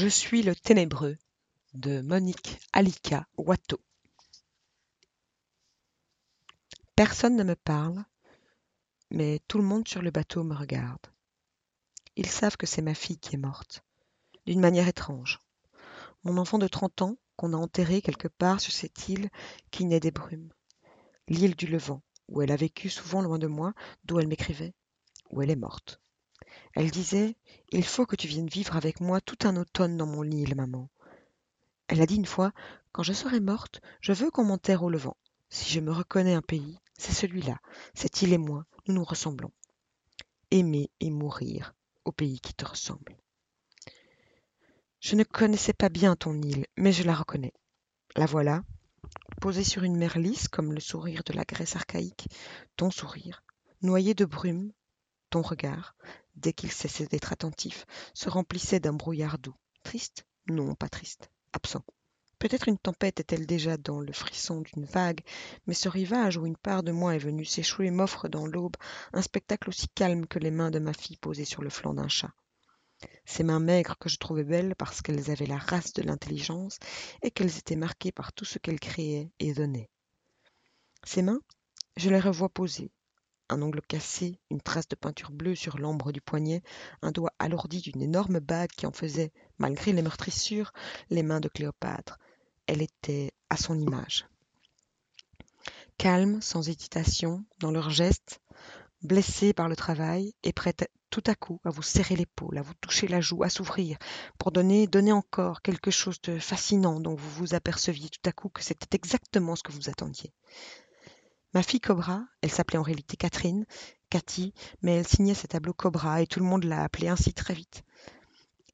Je suis le ténébreux de Monique Alika Watteau. Personne ne me parle, mais tout le monde sur le bateau me regarde. Ils savent que c'est ma fille qui est morte, d'une manière étrange. Mon enfant de 30 ans qu'on a enterré quelque part sur cette île qui naît des brumes. L'île du Levant, où elle a vécu souvent loin de moi, d'où elle m'écrivait, où elle est morte. Elle disait Il faut que tu viennes vivre avec moi tout un automne dans mon île, maman. Elle a dit une fois Quand je serai morte, je veux qu'on m'enterre au Levant. Si je me reconnais un pays, c'est celui-là. Cette île et moi, nous nous ressemblons. Aimer et mourir au pays qui te ressemble. Je ne connaissais pas bien ton île, mais je la reconnais. La voilà, posée sur une mer lisse comme le sourire de la Grèce archaïque, ton sourire, noyé de brume, ton regard, dès qu'il cessait d'être attentif, se remplissait d'un brouillard doux. Triste? Non, pas triste. Absent. Peut-être une tempête est-elle déjà dans le frisson d'une vague, mais ce rivage où une part de moi est venue s'échouer m'offre dans l'aube un spectacle aussi calme que les mains de ma fille posées sur le flanc d'un chat. Ces mains maigres que je trouvais belles parce qu'elles avaient la race de l'intelligence et qu'elles étaient marquées par tout ce qu'elles créaient et donnaient. Ces mains, je les revois posées, un ongle cassé, une trace de peinture bleue sur l'ambre du poignet, un doigt alourdi d'une énorme bague qui en faisait, malgré les meurtrissures, les mains de Cléopâtre. Elle était à son image. Calme, sans hésitation, dans leurs gestes, blessée par le travail et prête tout à coup à vous serrer l'épaule, à vous toucher la joue, à s'ouvrir, pour donner, donner encore quelque chose de fascinant dont vous vous aperceviez tout à coup que c'était exactement ce que vous attendiez. Ma fille Cobra, elle s'appelait en réalité Catherine, Cathy, mais elle signait ses tableaux Cobra et tout le monde l'a appelée ainsi très vite,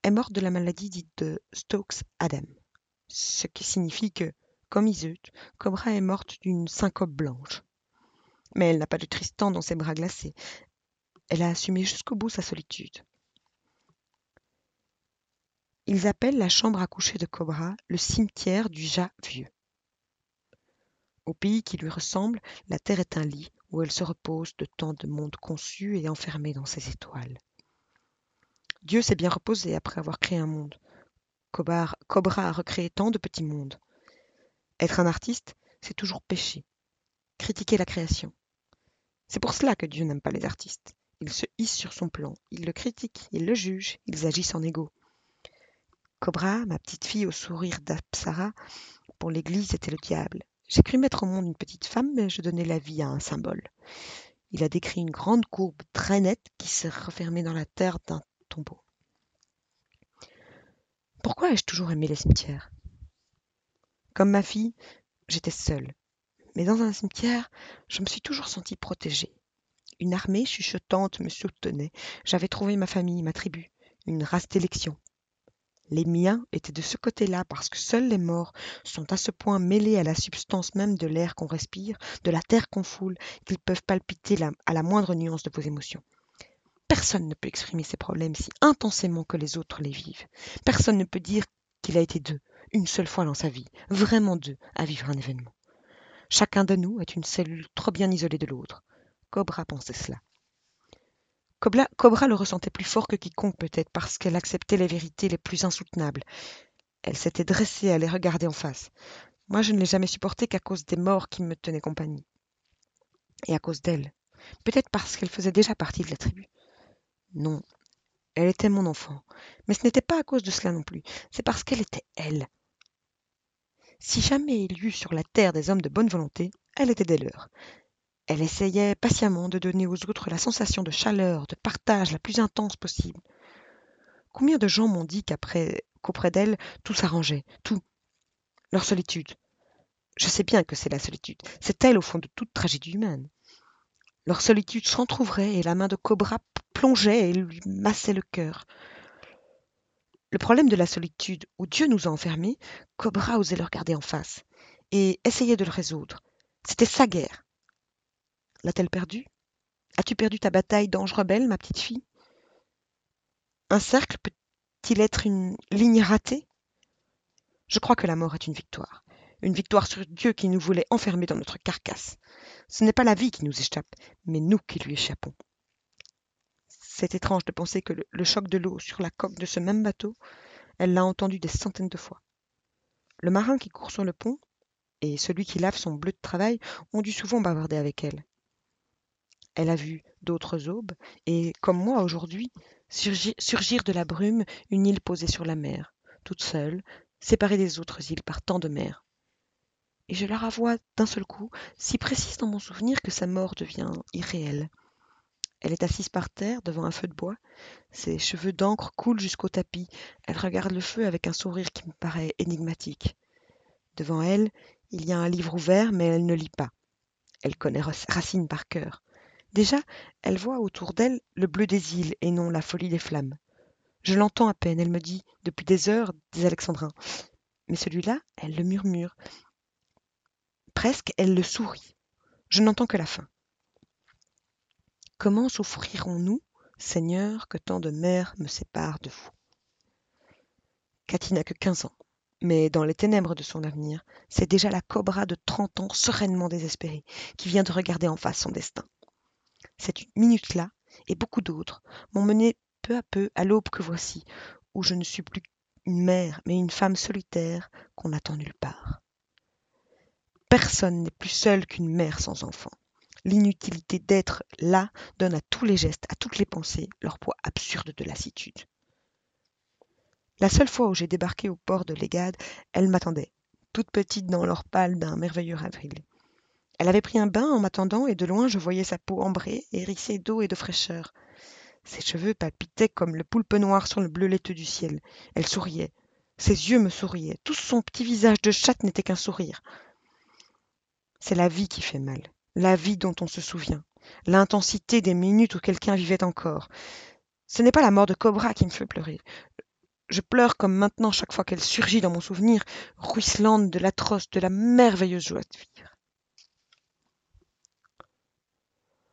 est morte de la maladie dite de Stokes-Adam, ce qui signifie que, comme Iseut, Cobra est morte d'une syncope blanche. Mais elle n'a pas de Tristan dans ses bras glacés. Elle a assumé jusqu'au bout sa solitude. Ils appellent la chambre à coucher de Cobra le cimetière du Jas vieux. Au pays qui lui ressemble, la terre est un lit où elle se repose de tant de monde conçu et enfermé dans ses étoiles. Dieu s'est bien reposé après avoir créé un monde. Cobra, a recréé tant de petits mondes. Être un artiste, c'est toujours pécher, critiquer la création. C'est pour cela que Dieu n'aime pas les artistes. Il se hisse sur son plan, il le critique, il le juge, ils agissent en égo. Cobra, ma petite fille au sourire d'Apsara, pour l'Église était le diable. J'ai cru mettre au monde une petite femme, mais je donnais la vie à un symbole. Il a décrit une grande courbe très nette qui s'est refermée dans la terre d'un tombeau. Pourquoi ai-je toujours aimé les cimetières? Comme ma fille, j'étais seule. Mais dans un cimetière, je me suis toujours sentie protégée. Une armée chuchotante me soutenait. J'avais trouvé ma famille, ma tribu, une race d'élection. Les miens étaient de ce côté-là parce que seuls les morts sont à ce point mêlés à la substance même de l'air qu'on respire, de la terre qu'on foule, qu'ils peuvent palpiter à la moindre nuance de vos émotions. Personne ne peut exprimer ses problèmes si intensément que les autres les vivent. Personne ne peut dire qu'il a été deux, une seule fois dans sa vie, vraiment deux, à vivre un événement. Chacun de nous est une cellule trop bien isolée de l'autre. Cobra pensait cela. Cobra, le ressentait plus fort que quiconque peut-être parce qu'elle acceptait les vérités les plus insoutenables. Elle s'était dressée à les regarder en face. Moi, je ne l'ai jamais supporté qu'à cause des morts qui me tenaient compagnie. Et à cause d'elle. Peut-être parce qu'elle faisait déjà partie de la tribu. Non, elle était mon enfant. Mais ce n'était pas à cause de cela non plus. C'est parce qu'elle était elle. Si jamais il y eut sur la terre des hommes de bonne volonté, elle était des leurs. Elle essayait patiemment de donner aux autres la sensation de chaleur, de partage la plus intense possible. Combien de gens m'ont dit qu'après qu'auprès d'elle, tout s'arrangeait, tout. Leur solitude. Je sais bien que c'est la solitude. C'est elle au fond de toute tragédie humaine. Leur solitude s'entr'ouvrait et la main de Cobra plongeait et lui massait le cœur. Le problème de la solitude, où Dieu nous a enfermés, Cobra osait le regarder en face et essayait de le résoudre. C'était sa guerre. L'a-t-elle perdu As-tu perdu ta bataille d'ange rebelle, ma petite fille? Un cercle peut-il être une ligne ratée? Je crois que la mort est une victoire. Une victoire sur Dieu qui nous voulait enfermer dans notre carcasse. Ce n'est pas la vie qui nous échappe, mais nous qui lui échappons. C'est étrange de penser que le, choc de l'eau sur la coque de ce même bateau Elle l'a entendu des centaines de fois. Le marin qui court sur le pont et celui qui lave son bleu de travail ont dû souvent bavarder avec elle. Elle a vu d'autres aubes et, comme moi aujourd'hui, surgir, de la brume une île posée sur la mer, toute seule, séparée des autres îles par tant de mers. Et je la ravois d'un seul coup, si précise dans mon souvenir que sa mort devient irréelle. Elle est assise par terre devant un feu de bois. Ses cheveux d'encre coulent jusqu'au tapis. Elle regarde le feu avec un sourire qui me paraît énigmatique. Devant elle, il y a un livre ouvert, mais elle ne lit pas. Elle connaît Racine par cœur. Déjà, elle voit autour d'elle le bleu des îles et non la folie des flammes. Je l'entends à peine, elle me dit depuis des heures des alexandrins. Mais celui-là, elle le murmure. Presque, elle le sourit. Je n'entends que la fin. Comment souffrirons-nous, Seigneur, que tant de mers me séparent de vous? Cathy n'a que quinze ans, mais dans les ténèbres de son avenir, c'est déjà la cobra de trente ans sereinement désespérée qui vient de regarder en face son destin. Cette minute-là, et beaucoup d'autres, m'ont mené peu à peu à l'aube que voici, où je ne suis plus une mère, mais une femme solitaire qu'on n'attend nulle part. Personne n'est plus seul qu'une mère sans enfant. L'inutilité d'être là donne à tous les gestes, à toutes les pensées, leur poids absurde de lassitude. La seule fois où j'ai débarqué au port de Légade, elle m'attendait, toute petite dans l'or pâle d'un merveilleux avril. Elle avait pris un bain en m'attendant et de loin je voyais sa peau ambrée, hérissée d'eau et de fraîcheur. Ses cheveux palpitaient comme le poulpe noir sur le bleu laiteux du ciel. Elle souriait. Ses yeux me souriaient. Tout son petit visage de chatte n'était qu'un sourire. C'est la vie qui fait mal. La vie dont on se souvient. L'intensité des minutes où quelqu'un vivait encore. Ce n'est pas la mort de Cobra qui me fait pleurer. Je pleure comme maintenant chaque fois qu'elle surgit dans mon souvenir, ruisselante de l'atroce, de la merveilleuse joie de vivre.